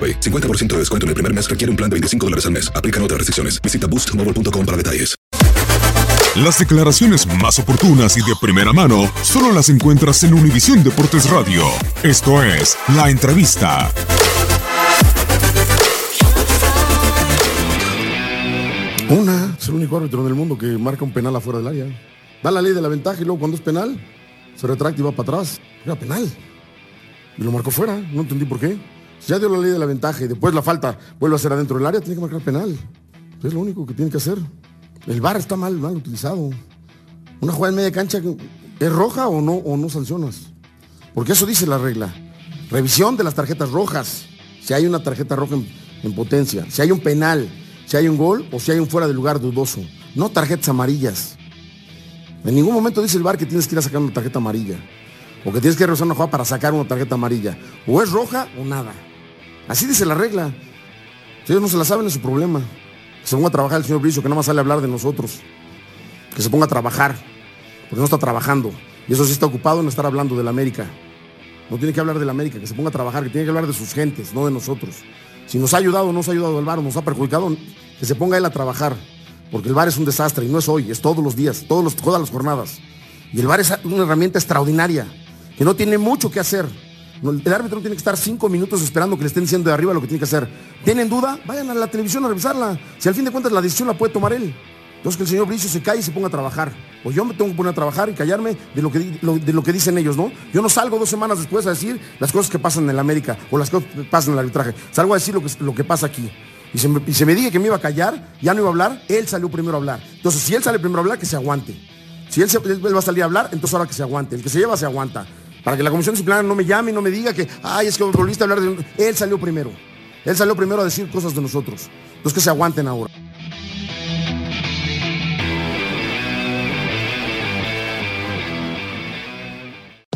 AroPay. 50% de descuento en el primer mes requiere un plan de 25 dólares al mes. Aplican otras restricciones. Visita boostmobile.com para detalles. Las declaraciones más oportunas y de primera mano solo las encuentras en Univisión Deportes Radio. Esto es La Entrevista. Una, es el único árbitro del mundo que marca un penal afuera del área. Da la ley de la ventaja y luego cuando es penal, se retracta y va para atrás. Era penal. Y lo marcó fuera, no entendí por qué. Ya dio la ley de la ventaja y después la falta vuelve a ser adentro del área, tiene que marcar penal. Es lo único que tiene que hacer. El VAR está mal, mal utilizado. Una jugada en media cancha es roja o no, o no sancionas. Porque eso dice la regla. Revisión de las tarjetas rojas. Si hay una tarjeta roja en, en potencia, si hay un penal, si hay un gol o si hay un fuera de lugar dudoso. No tarjetas amarillas. En ningún momento dice el VAR que tienes que ir a sacar una tarjeta amarilla. O que tienes que revisar una jugada para sacar una tarjeta amarilla. O es roja o nada. Así dice la regla. Si ellos no se la saben es su problema. Que se ponga a trabajar el señor Bricio, que no más sale a hablar de nosotros. Que se ponga a trabajar. Porque no está trabajando. Y eso sí está ocupado en estar hablando de la América. No tiene que hablar de la América, que se ponga a trabajar, que tiene que hablar de sus gentes, no de nosotros. Si nos ha ayudado o no nos ha ayudado el VAR nos ha perjudicado, que se ponga él a trabajar. Porque el VAR es un desastre y no es hoy, es todos los días, todas las jornadas. Y el VAR es una herramienta extraordinaria, que no tiene mucho que hacer. El árbitro no tiene que estar cinco minutos esperando que le estén diciendo de arriba lo que tiene que hacer. ¿Tienen duda? Vayan a la televisión a revisarla. Si al fin de cuentas la decisión la puede tomar él. Entonces que el señor Bricio se calle y se ponga a trabajar. O yo me tengo que poner a trabajar y callarme de lo que, de lo que dicen ellos, ¿no? Yo no salgo dos semanas después a decir las cosas que pasan en la América o las cosas que pasan en el arbitraje. Salgo a decir lo que, lo que pasa aquí. Y se, me, y se me dije que me iba a callar, ya no iba a hablar, él salió primero a hablar. Entonces, si él sale primero a hablar, que se aguante. Si él, se, él va a salir a hablar, entonces ahora que se aguante. El que se lleva, se aguanta. Para que la comisión disciplinaria no me llame y no me diga que, ay, es que volviste a hablar de... Él salió primero. Él salió primero a decir cosas de nosotros. Entonces que se aguanten ahora.